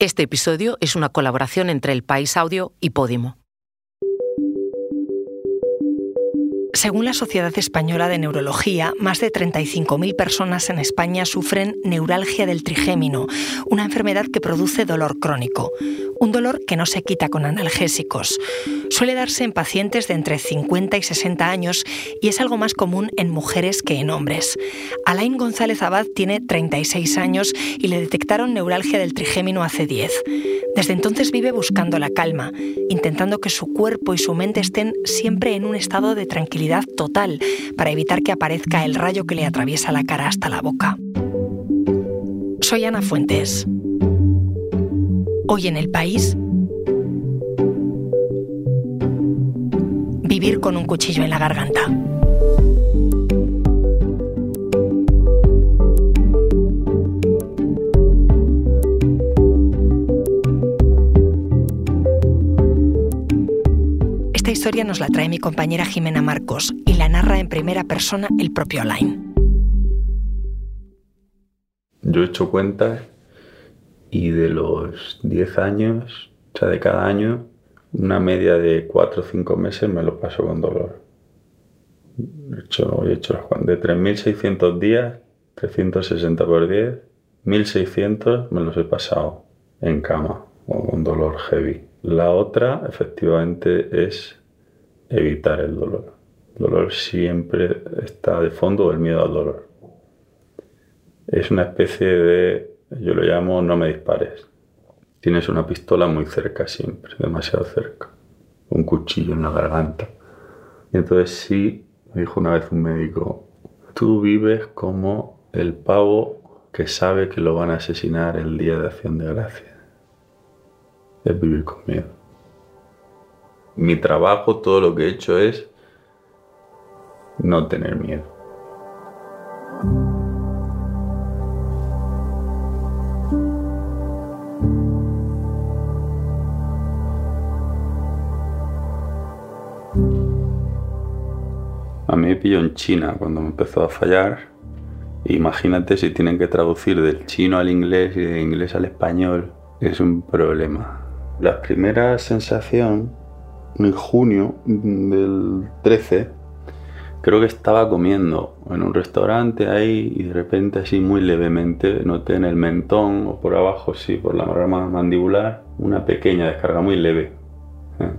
Este episodio es una colaboración entre El País Audio y Podimo. Según la Sociedad Española de Neurología, más de 35.000 personas en España sufren neuralgia del trigémino, una enfermedad que produce dolor crónico, un dolor que no se quita con analgésicos. Suele darse en pacientes de entre 50 y 60 años y es algo más común en mujeres que en hombres. Alain González Abad tiene 36 años y le detectaron neuralgia del trigémino hace 10. Desde entonces vive buscando la calma, intentando que su cuerpo y su mente estén siempre en un estado de tranquilidad total para evitar que aparezca el rayo que le atraviesa la cara hasta la boca. Soy Ana Fuentes. Hoy en el país, vivir con un cuchillo en la garganta. Historia nos la trae mi compañera Jimena Marcos y la narra en primera persona el propio Alain. Yo he hecho cuentas y de los 10 años, o sea, de cada año, una media de 4 o 5 meses me lo paso con dolor. He hecho, he hecho de 3.600 días, 360 por 10, 1.600 me los he pasado en cama o con dolor heavy. La otra, efectivamente, es evitar el dolor. El dolor siempre está de fondo el miedo al dolor. Es una especie de, yo lo llamo no me dispares. Tienes una pistola muy cerca siempre, demasiado cerca. Un cuchillo en la garganta. Y entonces sí, me dijo una vez un médico, tú vives como el pavo que sabe que lo van a asesinar el día de acción de gracia. Es vivir con miedo. Mi trabajo, todo lo que he hecho es no tener miedo. A mí me pilló en China cuando me empezó a fallar. Imagínate si tienen que traducir del chino al inglés y del inglés al español. Es un problema. La primera sensación, en junio del 13, creo que estaba comiendo en un restaurante ahí y de repente así muy levemente noté en el mentón o por abajo, sí, por la rama mandibular, una pequeña descarga muy leve. ¿eh?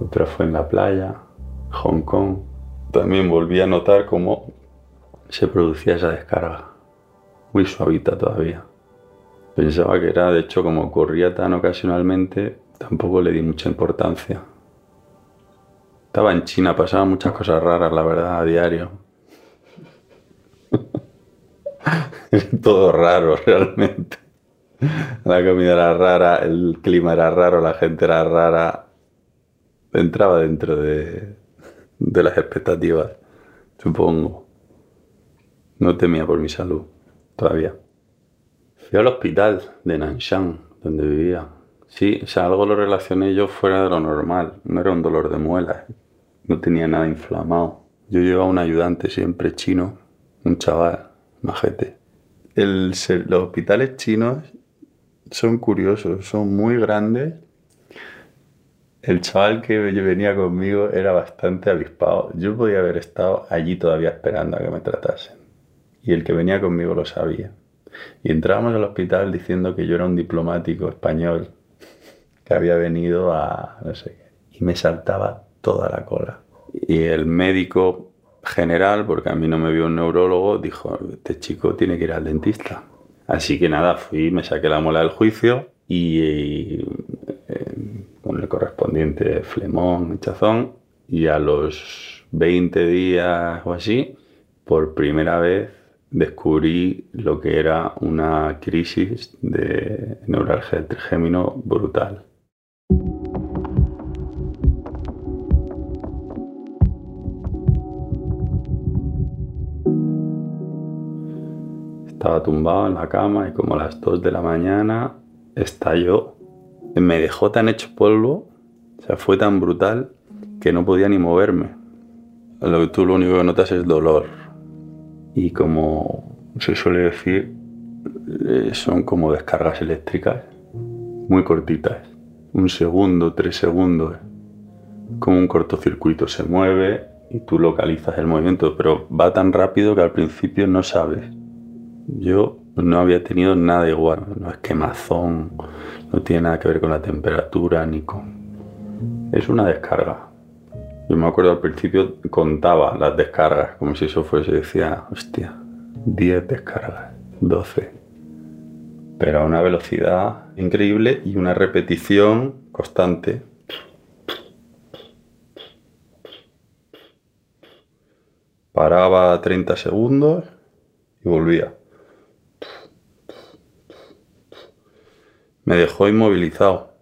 Otra fue en la playa, Hong Kong también volví a notar cómo se producía esa descarga, muy suavita todavía. Pensaba que era, de hecho, como ocurría tan ocasionalmente, tampoco le di mucha importancia. Estaba en China, pasaban muchas cosas raras, la verdad, a diario. Todo raro, realmente. La comida era rara, el clima era raro, la gente era rara. Entraba dentro de, de las expectativas, supongo. No temía por mi salud, todavía. Fui al hospital de Nanshan, donde vivía. Sí, o sea, algo lo relacioné yo fuera de lo normal. No era un dolor de muelas. No tenía nada inflamado. Yo llevaba un ayudante siempre chino, un chaval, majete. El, los hospitales chinos son curiosos, son muy grandes el chaval que venía conmigo era bastante avispado. Yo podía haber estado allí todavía esperando a que me tratasen. Y el que venía conmigo lo sabía. Y entrábamos al hospital diciendo que yo era un diplomático español que había venido a no sé qué. Y me saltaba toda la cola. Y el médico general, porque a mí no me vio un neurólogo, dijo, este chico tiene que ir al dentista. Así que nada, fui, me saqué la mola del juicio y con el correspondiente flemón, hinchazón, y a los 20 días o así, por primera vez descubrí lo que era una crisis de neuralgia del trigémino brutal. Estaba tumbado en la cama y como a las 2 de la mañana estalló me dejó tan hecho polvo, o sea, fue tan brutal que no podía ni moverme. Lo que tú lo único que notas es dolor. Y como se suele decir, eh, son como descargas eléctricas, muy cortitas, un segundo, tres segundos, como un cortocircuito se mueve y tú localizas el movimiento, pero va tan rápido que al principio no sabes. Yo no había tenido nada igual, no es quemazón, no tiene nada que ver con la temperatura ni con... Es una descarga. Yo me acuerdo al principio contaba las descargas, como si eso fuese, decía, hostia, 10 descargas, 12. Pero a una velocidad increíble y una repetición constante. Paraba 30 segundos y volvía. Me dejó inmovilizado.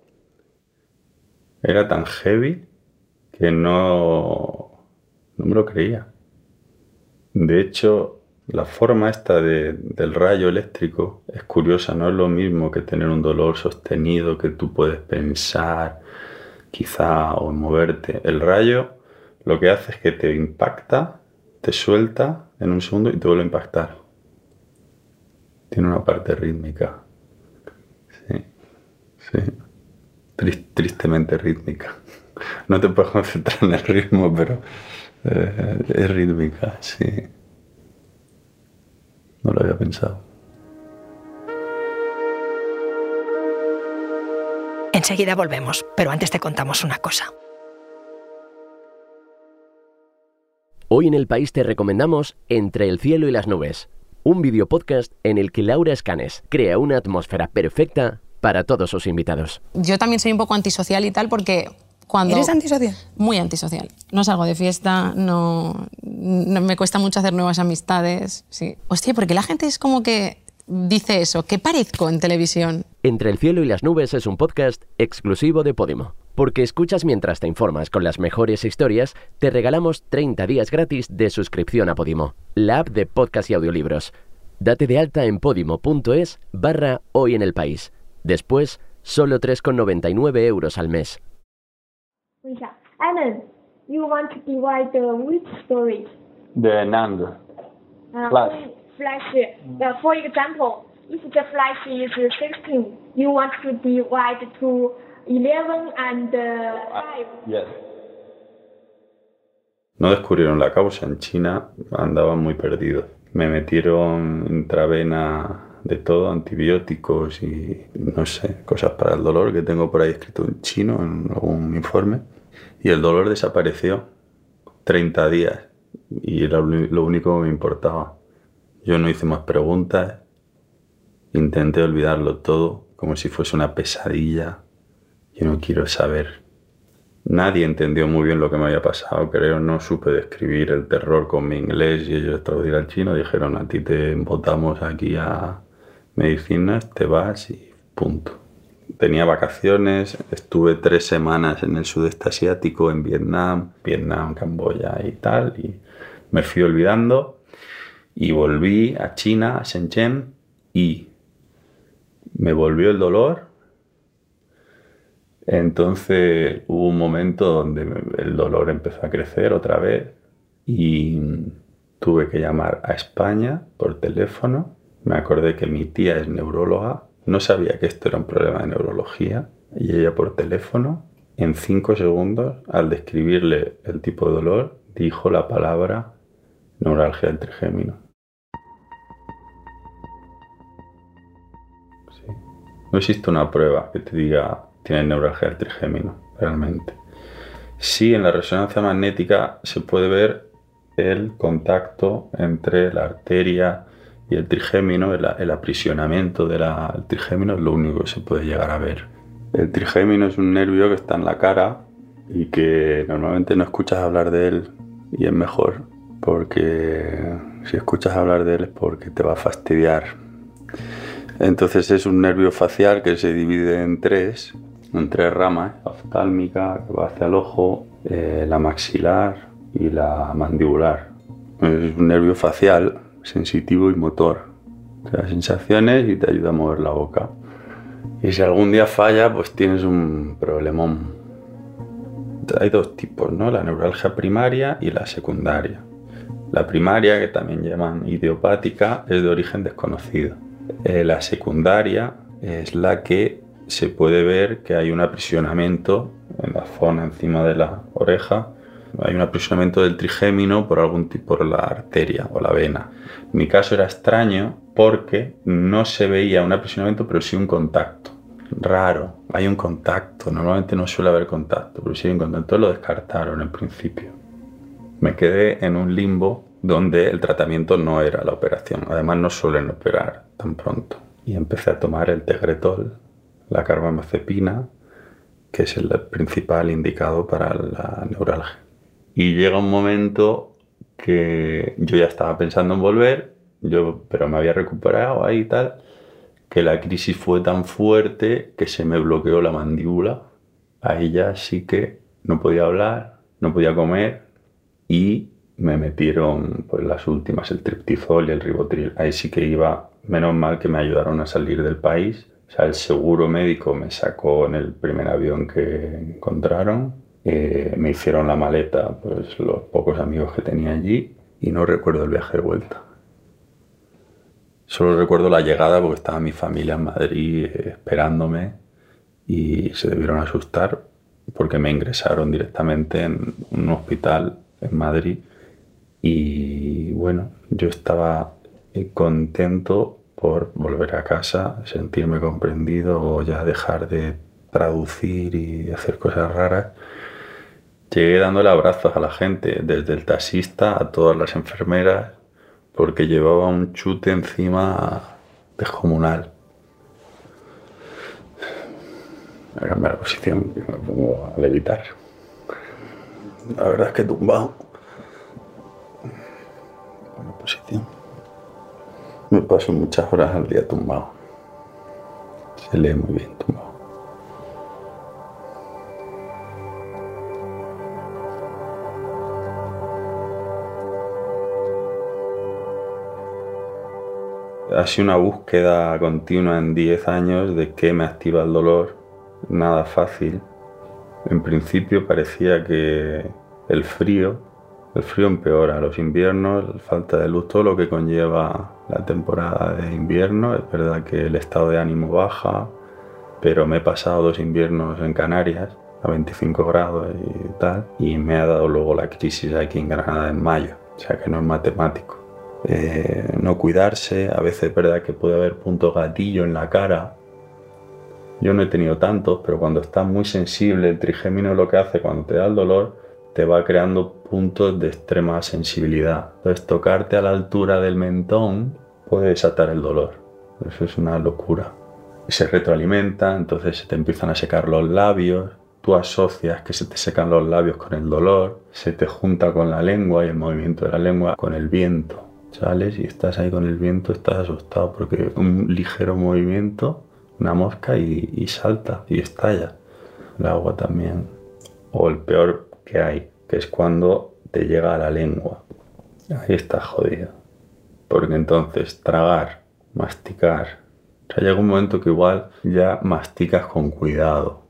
Era tan heavy que no, no me lo creía. De hecho, la forma esta del rayo eléctrico es curiosa, no es lo mismo que tener un dolor sostenido que tú puedes pensar, quizá, o moverte. El rayo lo que hace es que te impacta, te suelta en un segundo y te vuelve a impactar. Tiene una parte rítmica. Sí, tristemente rítmica. No te puedes concentrar en el ritmo, pero eh, es rítmica, sí. No lo había pensado. Enseguida volvemos, pero antes te contamos una cosa. Hoy en el país te recomendamos Entre el cielo y las nubes, un video podcast en el que Laura Escanes crea una atmósfera perfecta para todos sus invitados. Yo también soy un poco antisocial y tal porque cuando... ¿Eres antisocial? Muy antisocial. No salgo de fiesta, no, no, me cuesta mucho hacer nuevas amistades. Sí. Hostia, porque la gente es como que dice eso, ¿qué parezco en televisión? Entre el cielo y las nubes es un podcast exclusivo de Podimo. Porque escuchas mientras te informas con las mejores historias, te regalamos 30 días gratis de suscripción a Podimo, la app de podcast y audiolibros. Date de alta en podimo.es barra hoy en el país. Después, solo 3,99 euros al mes. Alan, you want to divide the which storage? The NAND. Uh, Flash. Flash. Uh, for example, if the flash is 16, you want to divide to 11 and uh, 5. Yes. No descubrieron la causa en China, andaban muy perdidos. Me metieron intravena de todo, antibióticos y no sé, cosas para el dolor que tengo por ahí escrito en chino en algún informe. Y el dolor desapareció 30 días y era lo único que me importaba. Yo no hice más preguntas, intenté olvidarlo todo como si fuese una pesadilla. Yo no quiero saber. Nadie entendió muy bien lo que me había pasado, creo, no supe describir el terror con mi inglés y ellos traducir al chino dijeron a ti te votamos aquí a medicinas, te vas y punto. Tenía vacaciones, estuve tres semanas en el sudeste asiático, en Vietnam, Vietnam, Camboya y tal, y me fui olvidando y volví a China, a Shenzhen, y me volvió el dolor. Entonces hubo un momento donde el dolor empezó a crecer otra vez y tuve que llamar a España por teléfono me acordé que mi tía es neuróloga, no sabía que esto era un problema de neurología y ella por teléfono, en cinco segundos, al describirle el tipo de dolor, dijo la palabra neuralgia del trigémino. No existe una prueba que te diga tienes neuralgia del trigémino, realmente. Sí, en la resonancia magnética se puede ver el contacto entre la arteria y el trigémino, el, aprisionamiento del trigémino es lo único que se puede llegar a ver. El trigémino es un nervio que está en la cara y que normalmente no escuchas hablar de él y es mejor porque si escuchas hablar de él es porque te va a fastidiar. Entonces es un nervio facial que se divide en tres, en tres ramas, la oftálmica, que va hacia el ojo, eh, la maxilar y la mandibular. Es un nervio facial sensitivo y motor. Te da sensaciones y te ayuda a mover la boca. Y si algún día falla, pues tienes un problemón. Hay dos tipos, ¿no? La neuralgia primaria y la secundaria. La primaria, que también llaman idiopática, es de origen desconocido. Eh, la secundaria es la que se puede ver que hay un aprisionamiento en la zona encima de la oreja. Hay un aprisionamiento del trigémino por algún tipo por la arteria o la vena. En mi caso era extraño porque no se veía un aprisionamiento, pero sí un contacto. Raro, hay un contacto. Normalmente no suele haber contacto, pero sí hay un contacto. Lo descartaron en principio. Me quedé en un limbo donde el tratamiento no era la operación. Además no suelen operar tan pronto. Y empecé a tomar el tegretol, la carbamazepina, que es el principal indicado para la neuralgia. Y llega un momento que yo ya estaba pensando en volver, yo, pero me había recuperado ahí y tal, que la crisis fue tan fuerte que se me bloqueó la mandíbula. Ahí ya sí que no podía hablar, no podía comer y me metieron pues las últimas, el triptizol y el ribotril. Ahí sí que iba, menos mal que me ayudaron a salir del país. O sea, el seguro médico me sacó en el primer avión que encontraron. Eh, me hicieron la maleta, pues los pocos amigos que tenía allí y no recuerdo el viaje de vuelta. Solo recuerdo la llegada porque estaba mi familia en Madrid eh, esperándome y se debieron asustar porque me ingresaron directamente en un hospital en Madrid y bueno, yo estaba eh, contento por volver a casa, sentirme comprendido o ya dejar de traducir y hacer cosas raras. Llegué dándole abrazos a la gente, desde el taxista a todas las enfermeras, porque llevaba un chute encima descomunal. Voy a cambiar la posición y me pongo a levitar. La verdad es que tumbado posición. Me paso muchas horas al día tumbado. Se lee muy bien tumbado. Ha sido una búsqueda continua en 10 años de qué me activa el dolor. Nada fácil. En principio parecía que el frío el frío empeora, los inviernos, falta de luz, todo lo que conlleva la temporada de invierno. Es verdad que el estado de ánimo baja, pero me he pasado dos inviernos en Canarias a 25 grados y tal, y me ha dado luego la crisis aquí en Granada en mayo, o sea que no es matemático. Eh, no cuidarse, a veces es verdad que puede haber puntos gatillo en la cara. Yo no he tenido tantos, pero cuando estás muy sensible, el trigémino lo que hace cuando te da el dolor, te va creando puntos de extrema sensibilidad. Entonces tocarte a la altura del mentón puede desatar el dolor. Eso es una locura. Se retroalimenta, entonces se te empiezan a secar los labios, tú asocias que se te secan los labios con el dolor, se te junta con la lengua y el movimiento de la lengua con el viento. Sales y estás ahí con el viento, estás asustado porque un ligero movimiento, una mosca y, y salta y estalla. El agua también. O el peor que hay, que es cuando te llega a la lengua. Ahí está jodido. Porque entonces tragar, masticar. O sea, llega un momento que igual ya masticas con cuidado.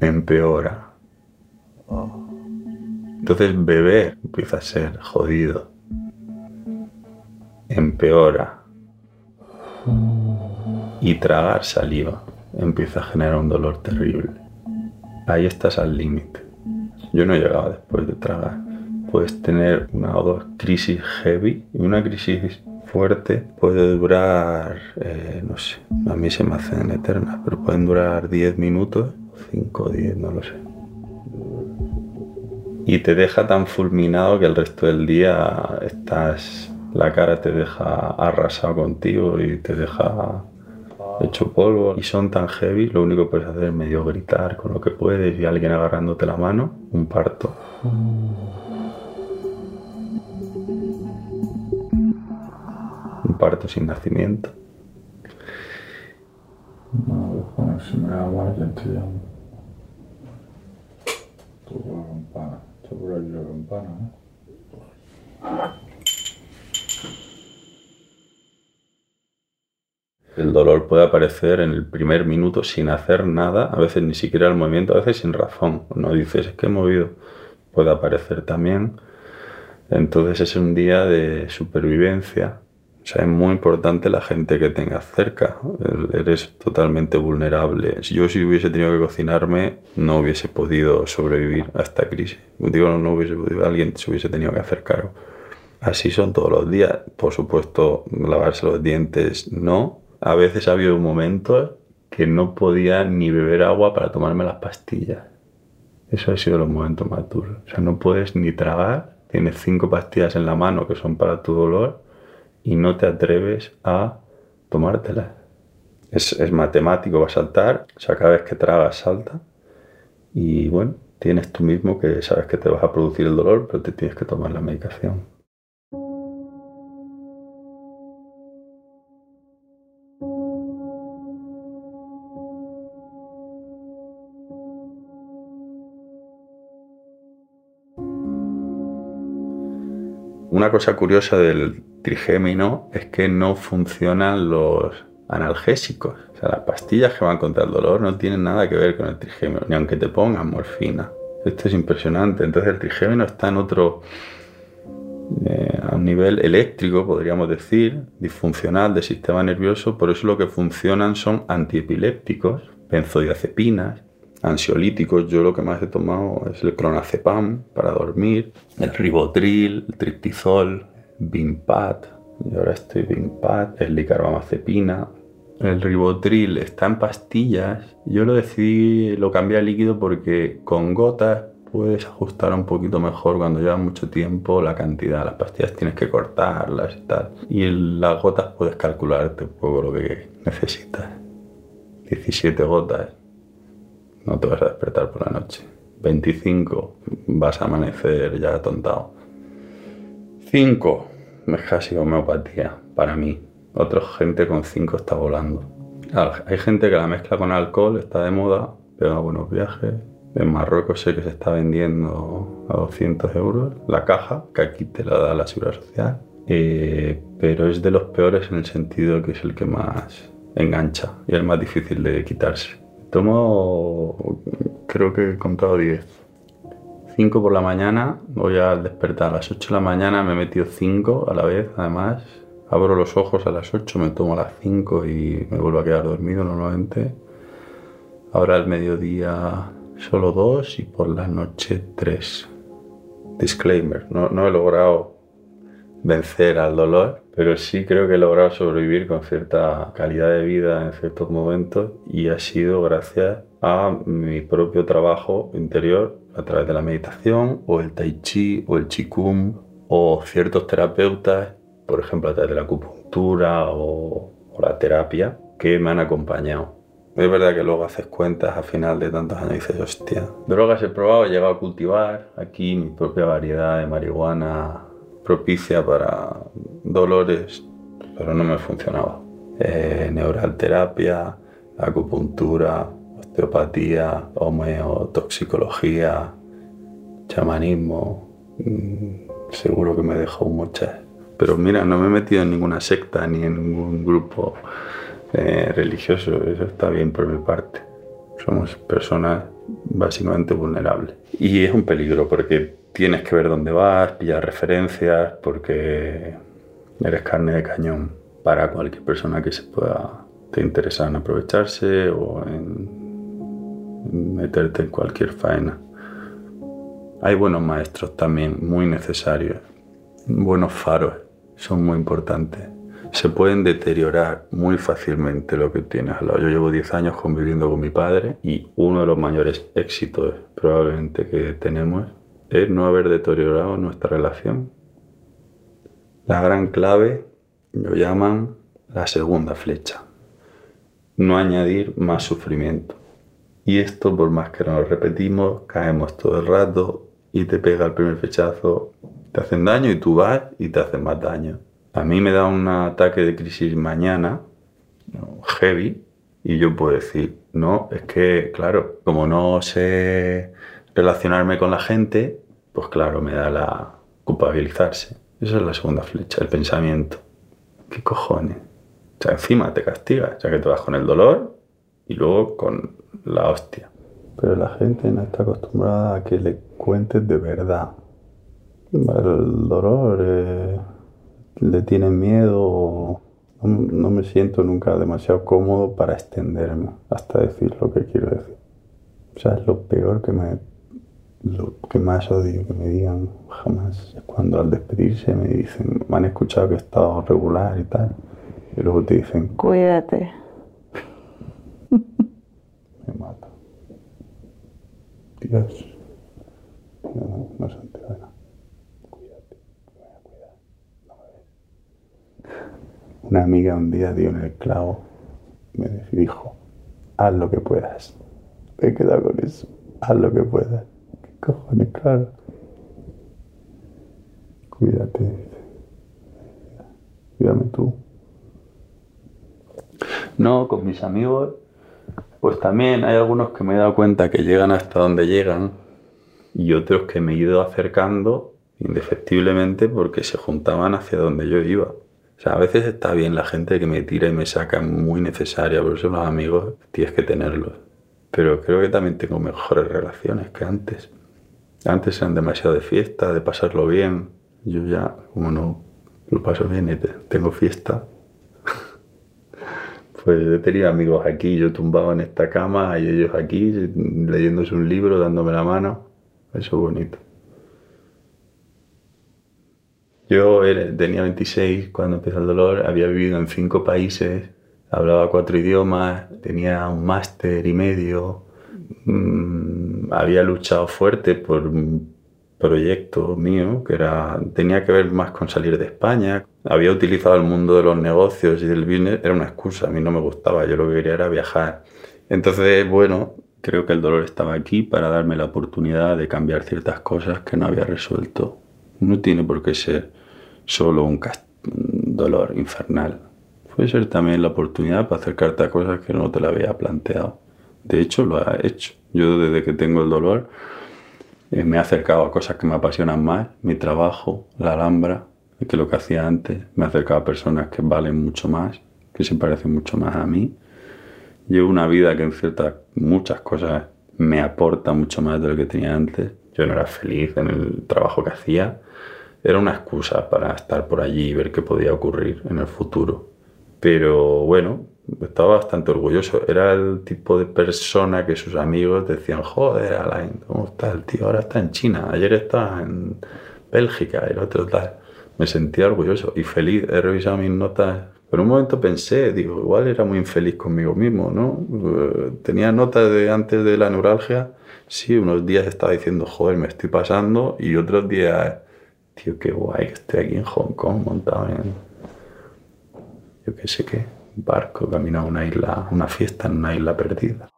Empeora. Entonces beber empieza a ser jodido. Empeora y tragar saliva empieza a generar un dolor terrible. Ahí estás al límite. Yo no he llegado después de tragar. Puedes tener una o dos crisis heavy y una crisis fuerte puede durar, eh, no sé, a mí se me hacen eternas, pero pueden durar 10 minutos, 5 o 10, no lo sé. Y te deja tan fulminado que el resto del día estás, la cara te deja arrasado contigo y te deja hecho polvo y son tan heavy, lo único que puedes hacer es medio gritar con lo que puedes y alguien agarrándote la mano, un parto. Un parto sin nacimiento. La campana, ¿eh? El dolor puede aparecer en el primer minuto sin hacer nada, a veces ni siquiera el movimiento, a veces sin razón. No dices, es que he movido. puede aparecer también. Entonces es un día de supervivencia. O sea, es muy importante la gente que tengas cerca. Eres totalmente vulnerable. Si yo si hubiese tenido que cocinarme, no hubiese podido sobrevivir a esta crisis. Digo, no, hubiese podido, alguien se hubiese tenido que hacer cargo. Así son todos los días. Por supuesto, lavarse los dientes no. A veces ha habido momentos que no podía ni beber agua para tomarme las pastillas. Eso ha sido los momentos más duros. O sea, no puedes ni tragar tienes cinco pastillas en la mano que son para tu dolor y no te atreves a tomártelas. Es, es matemático, va a saltar, o sea, cada vez que tragas salta y bueno, tienes tú mismo que sabes que te vas a producir el dolor, pero te tienes que tomar la medicación. Una cosa curiosa del trigémino es que no funcionan los analgésicos. O sea, las pastillas que van contra el dolor no tienen nada que ver con el trigémino, ni aunque te pongan morfina. Esto es impresionante. Entonces el trigémino está en otro, eh, a un nivel eléctrico, podríamos decir, disfuncional del sistema nervioso. Por eso lo que funcionan son antiepilépticos, benzodiazepinas, ansiolíticos, yo lo que más he tomado es el clonazepam para dormir, el ribotril, el triptizol, Vimpat, y ahora estoy Vimpat, el dicarbamazepina. El ribotril está en pastillas. Yo lo decidí, lo cambié a líquido porque con gotas puedes ajustar un poquito mejor cuando lleva mucho tiempo la cantidad. Las pastillas tienes que cortarlas y tal. Y las gotas puedes calcularte un poco lo que necesitas. 17 gotas no te vas a despertar por la noche. 25, vas a amanecer ya atontado. 5, es casi homeopatía para mí. Otra gente con 5 está volando. hay gente que la mezcla con alcohol, está de moda, pega buenos viajes. En Marruecos sé que se está vendiendo a 200 euros la caja, que aquí te la da la seguridad social. Eh, pero es de los peores en el sentido que es el que más engancha y el más difícil de quitarse. Tomo, creo que he contado 10. 5 por la mañana, voy a despertar a las 8 de la mañana, me he metido 5 a la vez, además. Abro los ojos a las 8, me tomo a las 5 y me vuelvo a quedar dormido normalmente. Ahora al mediodía solo 2 y por la noche 3. Disclaimer, no, no he logrado vencer al dolor, pero sí creo que he logrado sobrevivir con cierta calidad de vida en ciertos momentos y ha sido gracias a mi propio trabajo interior a través de la meditación o el tai chi o el qigong o ciertos terapeutas, por ejemplo a través de la acupuntura o, o la terapia, que me han acompañado. Es verdad que luego haces cuentas a final de tantos años y dices, hostia. Drogas he probado, he llegado a cultivar aquí mi propia variedad de marihuana propicia para dolores, pero no me funcionaba. Eh, neuralterapia, acupuntura, osteopatía, homeotoxicología, chamanismo, mm, seguro que me dejó muchas. Pero mira, no me he metido en ninguna secta ni en ningún grupo eh, religioso, eso está bien por mi parte. Somos personas básicamente vulnerables. Y es un peligro porque tienes que ver dónde vas, pillar referencias, porque eres carne de cañón para cualquier persona que se pueda te interesa en aprovecharse o en meterte en cualquier faena. Hay buenos maestros también, muy necesarios. Buenos faros, son muy importantes. Se pueden deteriorar muy fácilmente lo que tienes al lado. Yo llevo 10 años conviviendo con mi padre y uno de los mayores éxitos probablemente que tenemos es no haber deteriorado nuestra relación. La gran clave lo llaman la segunda flecha. No añadir más sufrimiento. Y esto, por más que nos repetimos, caemos todo el rato y te pega el primer flechazo, te hacen daño y tú vas y te hacen más daño. A mí me da un ataque de crisis mañana, heavy, y yo puedo decir, no, es que, claro, como no sé relacionarme con la gente, pues claro, me da la culpabilizarse. Esa es la segunda flecha, el pensamiento. ¿Qué cojones? O sea, encima te castigas, ya que te vas con el dolor y luego con la hostia. pero la gente no está acostumbrada a que le cuentes de verdad. El dolor eh, le tiene miedo, no, no me siento nunca demasiado cómodo para extenderme hasta decir lo que quiero decir. O sea, es lo peor que me lo que más odio que me digan jamás es cuando al despedirse me dicen, me han escuchado que he estado regular y tal, y luego te dicen, Cuídate. Me mata. Dios, no, no se entera. Cuídate, me voy a cuidar, no me ves. Una amiga un día dio en el clavo, me dijo, haz lo que puedas. Me he quedado con eso, haz lo que puedas. ¿Qué cojones, claro? Cuídate, dice. Cuídame tú. No, con mis amigos, pues también hay algunos que me he dado cuenta que llegan hasta donde llegan y otros que me he ido acercando indefectiblemente porque se juntaban hacia donde yo iba. O sea, a veces está bien la gente que me tira y me saca muy necesaria, por eso los amigos tienes que tenerlos. Pero creo que también tengo mejores relaciones que antes. Antes eran demasiado de fiesta, de pasarlo bien. Yo ya, como no lo paso bien y te- tengo fiesta, pues he tenido amigos aquí, yo tumbado en esta cama y ellos aquí leyéndose un libro, dándome la mano. Eso es bonito. Yo tenía 26 cuando empezó el dolor, había vivido en cinco países, hablaba cuatro idiomas, tenía un máster y medio, mm, había luchado fuerte por un proyecto mío que era, tenía que ver más con salir de España. Había utilizado el mundo de los negocios y del business, era una excusa, a mí no me gustaba, yo lo que quería era viajar. Entonces, bueno, creo que el dolor estaba aquí para darme la oportunidad de cambiar ciertas cosas que no había resuelto. No tiene por qué ser solo un, dolor infernal. Puede ser también la oportunidad para acercarte a cosas que no te la había planteado. De hecho, lo ha hecho. Yo desde que tengo el dolor eh, me he acercado a cosas que me apasionan más, mi trabajo, la Alhambra, que lo que hacía antes. Me he acercado a personas que valen mucho más, que se parecen mucho más a mí. Llevo una vida que en ciertas, muchas cosas me aporta mucho más de lo que tenía antes. Yo no era feliz en el trabajo que hacía. Era una excusa para estar por allí y ver qué podía ocurrir en el futuro. Pero bueno, estaba bastante orgulloso. Era el tipo de persona que sus amigos decían, joder, Alain, ¿cómo está el tío? Ahora está en China, ayer estaba en Bélgica, el otro tal. Me sentía orgulloso y feliz. He revisado mis notas. Pero un momento pensé, digo, igual era muy infeliz conmigo mismo, ¿no? Eh, Tenía notas de antes de la neuralgia. Sí, unos días estaba diciendo, joder, me estoy pasando. Y otros días, tío, qué guay que estoy aquí en Hong Kong montado en, yo qué sé qué, un barco, camino a una isla, una fiesta en una isla perdida.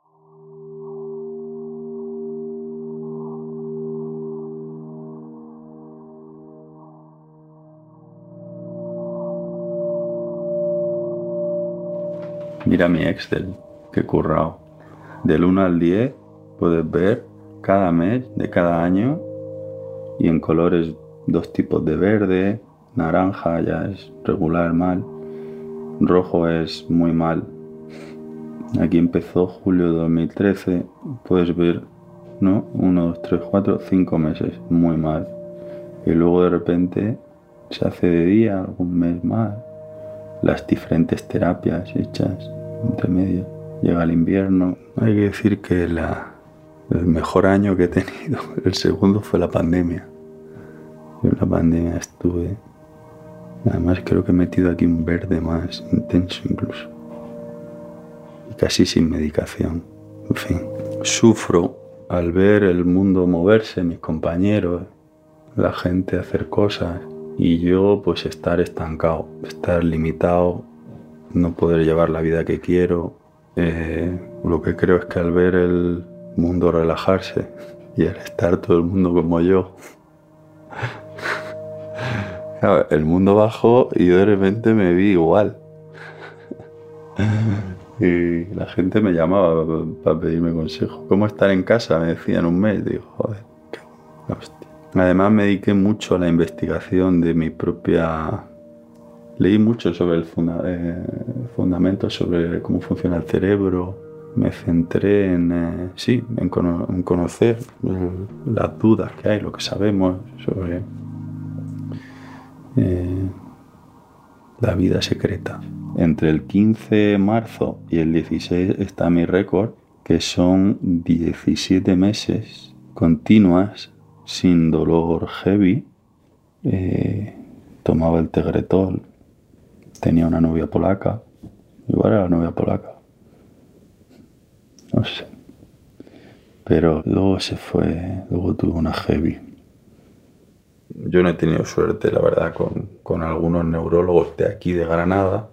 Mira mi Excel, qué currado. Del 1 al 10 puedes ver cada mes de cada año y en colores dos tipos de verde, naranja ya es regular mal, rojo es muy mal. Aquí empezó julio de 2013, puedes ver, ¿no? 1, 2, 3, 4, 5 meses, muy mal. Y luego de repente se hace de día, algún mes más, las diferentes terapias hechas entre medio. Llega el invierno. Hay que decir que la, el mejor año que he tenido, el segundo fue la pandemia. Yo en la pandemia estuve. Además creo que he metido aquí un verde más intenso incluso. Y casi sin medicación. En fin. Sufro al ver el mundo moverse, mis compañeros, la gente hacer cosas y yo pues estar estancado, estar limitado, no poder llevar la vida que quiero. Eh, lo que creo es que al ver el mundo relajarse y al estar todo el mundo como yo, el mundo bajó y de repente me vi igual. Y la gente me llamaba para pedirme consejo. ¿Cómo estar en casa? Me decían un mes. Digo, joder, qué. Además me dediqué mucho a la investigación de mi propia... Leí mucho sobre el eh, fundamento, sobre cómo funciona el cerebro. me centré en, eh, sí, en, conocer las dudas que hay, lo que sabemos sobre eh, la vida secreta. Entre el 15 de marzo y el 16 está mi récord, que son 17 meses continuas sin dolor heavy. Eh, tomaba el tegretol, tenía una novia polaca, igual era la novia polaca. No sé. Pero luego se fue, luego tuvo una heavy. Yo no he tenido suerte, la verdad, con, con algunos neurólogos de aquí de Granada.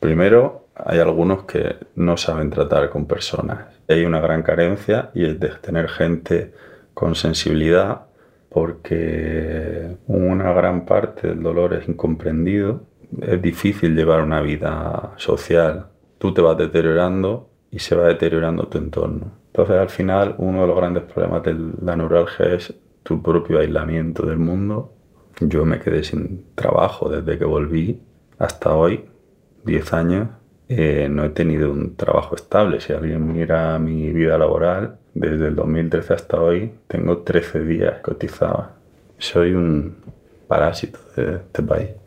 Primero, hay algunos que no saben tratar con personas. Hay una gran carencia y es de tener gente con sensibilidad porque una gran parte del dolor es incomprendido. Es difícil llevar una vida social. Tú te vas deteriorando y se va deteriorando tu entorno. Entonces al final uno de los grandes problemas de la neuralgia es tu propio aislamiento del mundo. Yo me quedé sin trabajo desde que volví hasta hoy, 10 años. Eh, no he tenido un trabajo estable. Si alguien mira mi vida laboral, desde el 2013 hasta hoy, tengo 13 días cotizados. Soy un parásito de este país.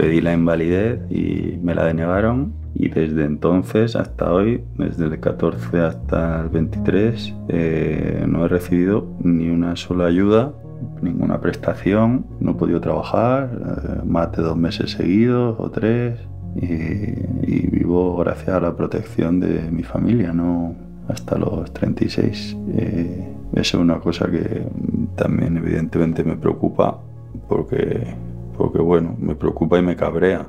Pedí la invalidez y me la denegaron y desde entonces hasta hoy, desde el 14 hasta el 23, eh, no he recibido ni una sola ayuda, ninguna prestación, no he podido trabajar eh, más de dos meses seguidos o tres y, vivo gracias a la protección de mi familia, no hasta los 36. Eh, eso es una cosa que también evidentemente me preocupa porque porque bueno, me preocupa y me cabrea.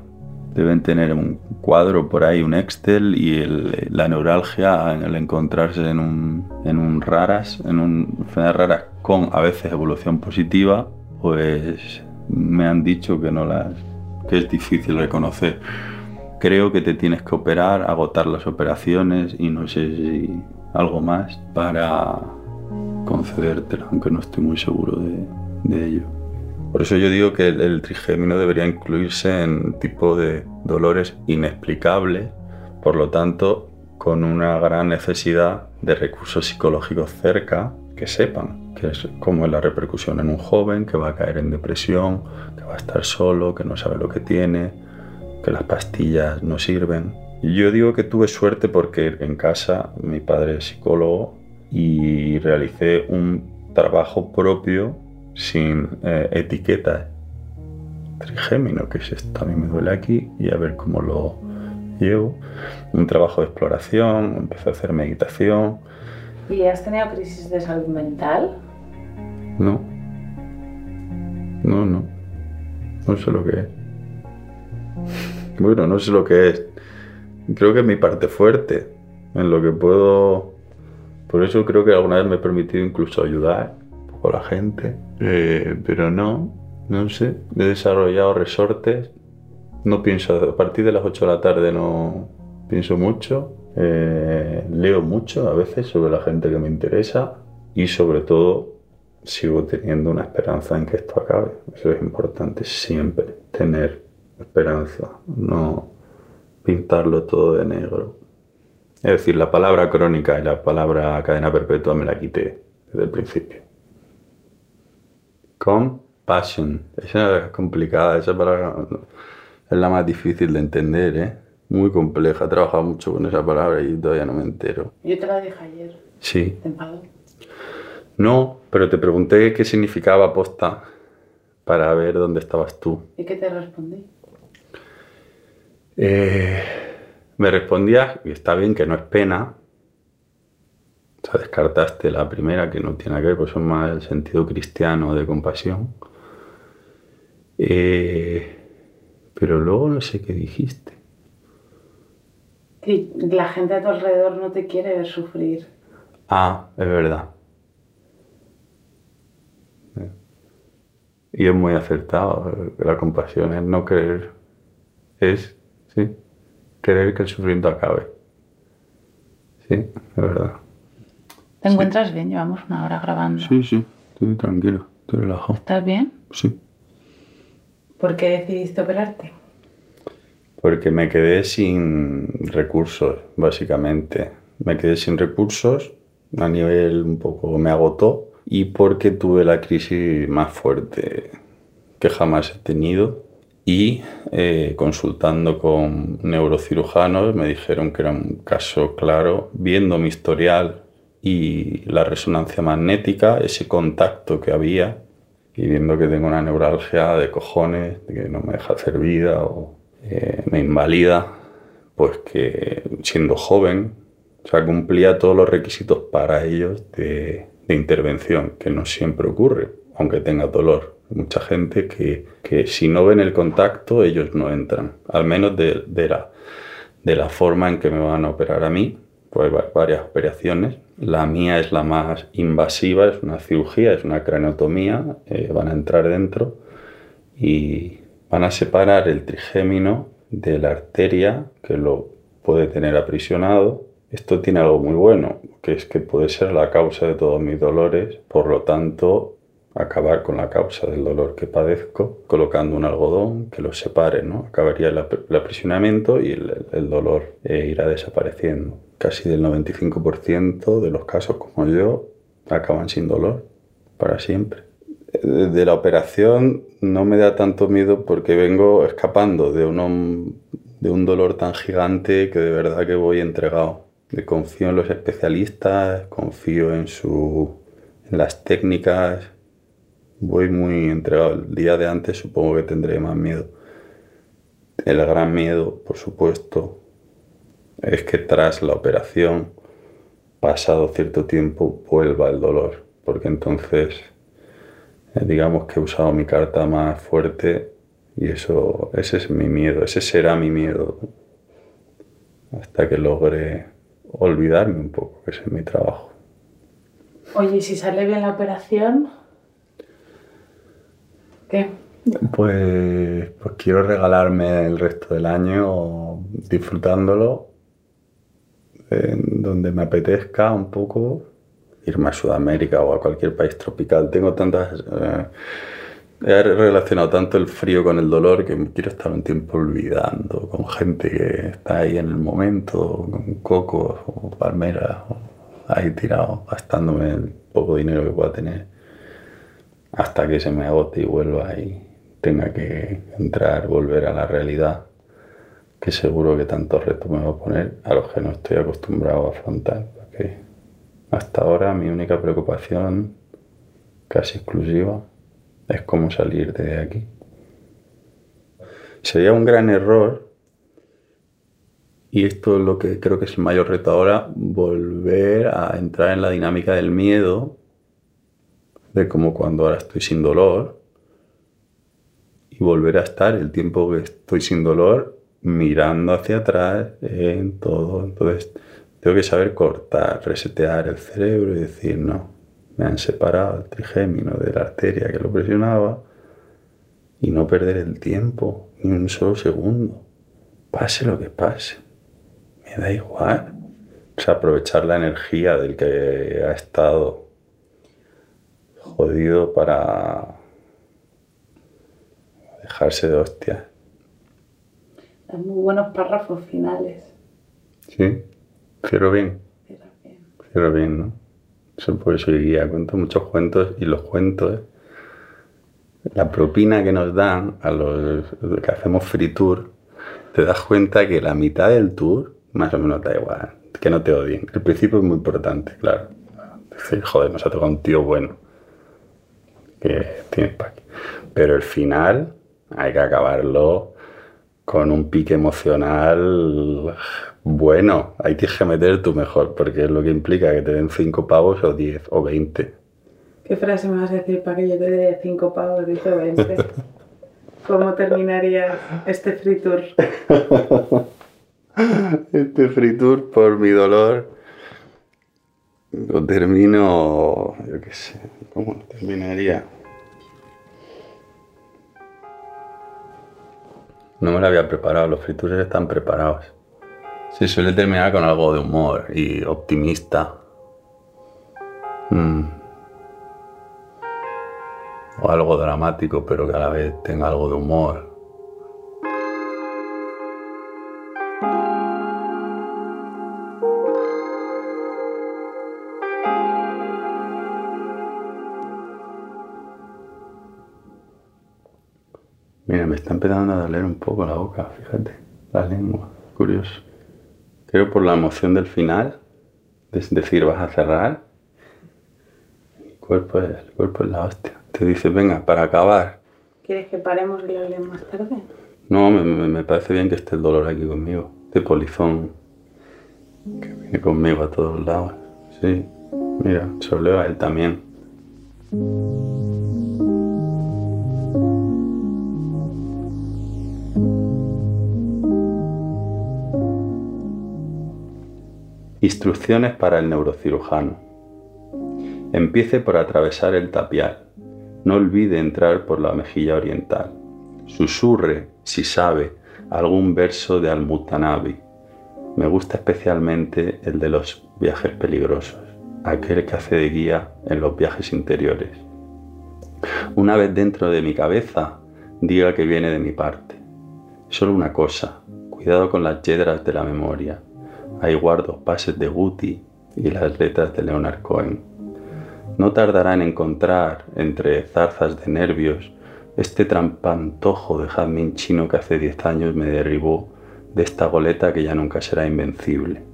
Deben tener un cuadro por ahí, un Excel y la neuralgia en el encontrarse en un, raras, en un enfermedades raras con a veces evolución positiva, pues me han dicho que no las que es difícil reconocer. Creo que te tienes que operar, agotar las operaciones y no sé si algo más para concedértelo, aunque no estoy muy seguro de ello. Por eso yo digo que el, trigémino debería incluirse en tipo de dolores inexplicables, por lo tanto, con una gran necesidad de recursos psicológicos cerca que sepan que es, cómo es la repercusión en un joven que va a caer en depresión, que va a estar solo, que no sabe lo que tiene, que las pastillas no sirven. yo digo que tuve suerte porque en casa mi padre es psicólogo y realicé un trabajo propio sin eh, etiqueta trigémino, que es esto, a mí me duele aquí y a ver cómo lo llevo. Un trabajo de exploración, empecé a hacer meditación. ¿Y has tenido crisis de salud mental? No. No, no. No sé lo que es. Bueno, no sé lo que es. Creo que es mi parte fuerte, en lo que puedo... Por eso creo que alguna vez me he permitido incluso ayudar a la gente. Eh, pero no, no sé. He desarrollado resortes. No pienso, a partir de las 8 de la tarde no pienso mucho. Eh, leo mucho a veces sobre la gente que me interesa y sobre todo sigo teniendo una esperanza en que esto acabe. Eso es importante siempre, tener esperanza, no pintarlo todo de negro. Es decir, la palabra crónica y la palabra cadena perpetua me la quité desde el principio. Compassion. Esa es complicada, esa palabra es la más difícil de entender, ¿eh? Muy compleja. He trabajado mucho con esa palabra y todavía no me entero. Yo te la dije ayer. Sí. No, pero te pregunté qué significaba posta para ver dónde estabas tú. ¿Y qué te respondí? Eh, me respondías, y está bien que no es pena, o sea, descartaste la primera, que no tiene que ver, pues son más el sentido cristiano de compasión. Eh, pero luego no sé qué dijiste. Que la gente a tu alrededor no te quiere ver sufrir. Ah, es verdad. Y es muy acertado. La compasión es no querer, es, sí, querer que el sufrimiento acabe. Sí, es verdad. ¿Te encuentras bien? Llevamos una hora grabando. Sí, sí, estoy tranquilo, estoy relajado. ¿Estás bien? Sí. ¿Por qué decidiste operarte? Porque me quedé sin recursos, básicamente. Me quedé sin recursos, a nivel un poco me agotó, y porque tuve la crisis más fuerte que jamás he tenido. Y eh, consultando con neurocirujanos me dijeron que era un caso claro, viendo mi historial y la resonancia magnética, ese contacto que había, y viendo que tengo una neuralgia de cojones, que no me deja hacer vida o eh, me invalida, pues que siendo joven, o cumplía todos los requisitos para ellos de intervención, que no siempre ocurre, aunque tenga dolor. Mucha gente que, que, si no ven el contacto, ellos no entran, al menos de, la, de la forma en que me van a operar a mí. Pues varias operaciones. La mía es la más invasiva, es una cirugía, es una craneotomía. Eh, van a entrar dentro y van a separar el trigémino de la arteria que lo puede tener aprisionado. Esto tiene algo muy bueno, que es que puede ser la causa de todos mis dolores, por lo tanto, acabar con la causa del dolor que padezco, colocando un algodón que lo separe, ¿no? Acabaría el, ap- el aprisionamiento y el, el dolor eh, irá desapareciendo. Casi del 95% de los casos como yo acaban sin dolor para siempre. De de la operación no me da tanto miedo porque vengo escapando de, uno- de un dolor tan gigante que de verdad que voy entregado. Confío en los especialistas, confío en, su, en las técnicas, voy muy entregado. El día de antes supongo que tendré más miedo. El gran miedo, por supuesto, es que tras la operación, pasado cierto tiempo, vuelva el dolor. Porque entonces, eh, digamos que he usado mi carta más fuerte y eso, ese es mi miedo, ese será mi miedo. Hasta que logre olvidarme un poco, que ese es mi trabajo. Oye, ¿y si sale bien la operación? Pues, pues quiero regalarme el resto del año disfrutándolo donde me apetezca un poco irme a Sudamérica o a cualquier país tropical. Tengo tantas... eh, he relacionado tanto el frío con el dolor que quiero estar un tiempo olvidando con gente que está ahí en el momento, con cocos o palmeras, ahí tirado, gastándome el poco dinero que pueda tener hasta que se me agote y vuelva y tenga que entrar, volver a la realidad, que seguro que tantos retos me va a poner a los que no estoy acostumbrado a afrontar. Porque hasta ahora mi única preocupación, casi exclusiva, es cómo salir de aquí. Sería un gran error, y esto es lo que creo que es el mayor reto ahora, volver a entrar en la dinámica del miedo de como cuando ahora estoy sin dolor y volver a estar el tiempo que estoy sin dolor mirando hacia atrás en todo. Entonces tengo que saber cortar, resetear el cerebro y decir, no, me han separado el trigémino de la arteria que lo presionaba y no perder el tiempo ni un solo segundo. Pase lo que pase, me da igual. O sea, aprovechar la energía del que ha estado jodido para dejarse de hostias. Dan muy buenos párrafos finales. ¿Sí? Cierro bien, Cierra bien. cierro bien, ¿no? Eso porque soy guía, cuento muchos cuentos y los cuentos, la propina que nos dan a los que hacemos free tour, te das cuenta que la mitad del tour más o menos da igual, que no te odien. El principio es muy importante, claro. Decir, joder, nos ha tocado un tío bueno. Que tiene pack. Pero el final hay que acabarlo con un pique emocional bueno. Ahí tienes que meter tu mejor, porque es lo que implica que te den 5 pavos o 10 o 20. ¿Qué frase me vas a decir para que yo te dé 5 pavos, dice 20? ¿Cómo terminarías este free tour? Este free tour por mi dolor lo termino, yo qué sé, ¿cómo lo terminaría? No me lo había preparado, los free tours están preparados. Se suele terminar con algo de humor y optimista. Mm. O algo dramático, pero que a la vez tenga algo de humor. Mira, me está empezando a doler un poco la boca, fíjate, la lengua, curioso. Creo por la emoción del final, es decir, vas a cerrar, el cuerpo es, el cuerpo es la hostia. Te dice, venga, para acabar. ¿Quieres que paremos y lo hablemos más tarde? No, me, parece bien que esté el dolor aquí conmigo, de polizón, que viene conmigo a todos lados. Sí, mira, se a él también. Instrucciones para el neurocirujano. Empiece por atravesar el tapial. No olvide entrar por la mejilla oriental. Susurre, si sabe, algún verso de Al-Mutanabi. Me gusta especialmente el de los viajes peligrosos, aquel que hace de guía en los viajes interiores. Una vez dentro de mi cabeza, diga que viene de mi parte. Solo una cosa, cuidado con las yedras de la memoria. Ahí guardo pases de Guti y las letras de Leonard Cohen. No tardará en encontrar, entre zarzas de nervios, este trampantojo de jazmín chino que hace 10 años me derribó de esta goleta que ya nunca será invencible.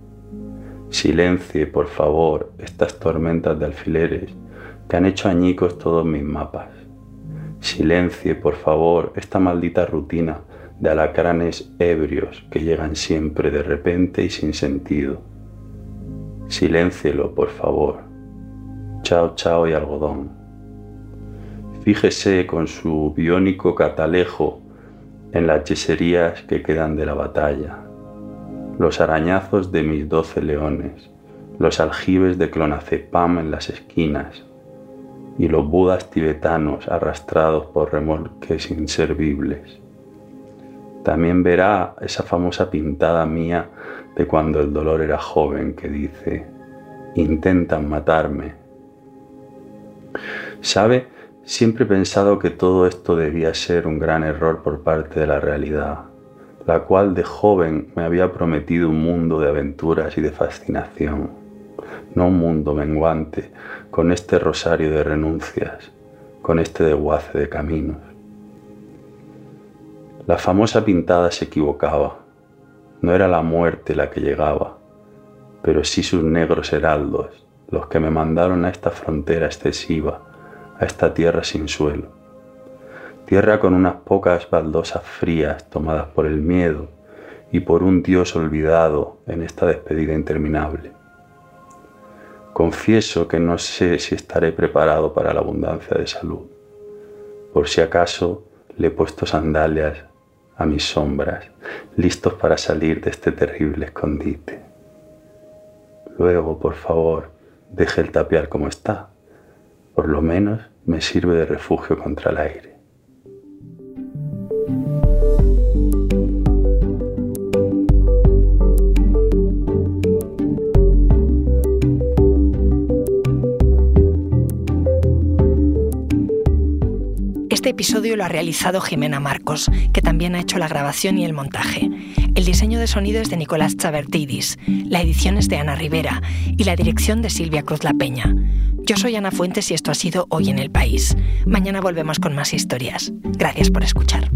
Silencie, por favor, estas tormentas de alfileres que han hecho añicos todos mis mapas. Silencie, por favor, esta maldita rutina de alacranes ebrios que llegan siempre de repente y sin sentido. Siléncielo, por favor. Chao, chao y algodón. Fíjese con su biónico catalejo en las yeserías que quedan de la batalla, los arañazos de mis doce leones, los aljibes de clonazepam en las esquinas y los budas tibetanos arrastrados por remolques inservibles. También verá esa famosa pintada mía de cuando el dolor era joven que dice, intentan matarme. ¿Sabe? Siempre he pensado que todo esto debía ser un gran error por parte de la realidad, la cual de joven me había prometido un mundo de aventuras y de fascinación, no un mundo menguante con este rosario de renuncias, con este desguace de caminos. La famosa pintada se equivocaba, no era la muerte la que llegaba, pero sí sus negros heraldos, los que me mandaron a esta frontera excesiva, a esta tierra sin suelo. Tierra con unas pocas baldosas frías tomadas por el miedo y por un Dios olvidado en esta despedida interminable. Confieso que no sé si estaré preparado para la abundancia de salud. Por si acaso le he puesto sandalias a mis sombras, listos para salir de este terrible escondite. Luego, por favor, deje el tapial como está. Por lo menos me sirve de refugio contra el aire. Este episodio lo ha realizado Jimena Marcos, que también ha hecho la grabación y el montaje. El diseño de sonido es de Nicolás Chavertidis, la edición es de Ana Rivera y la dirección de Silvia Cruz La Peña. Yo soy Ana Fuentes y esto ha sido Hoy en el País. Mañana volvemos con más historias. Gracias por escuchar.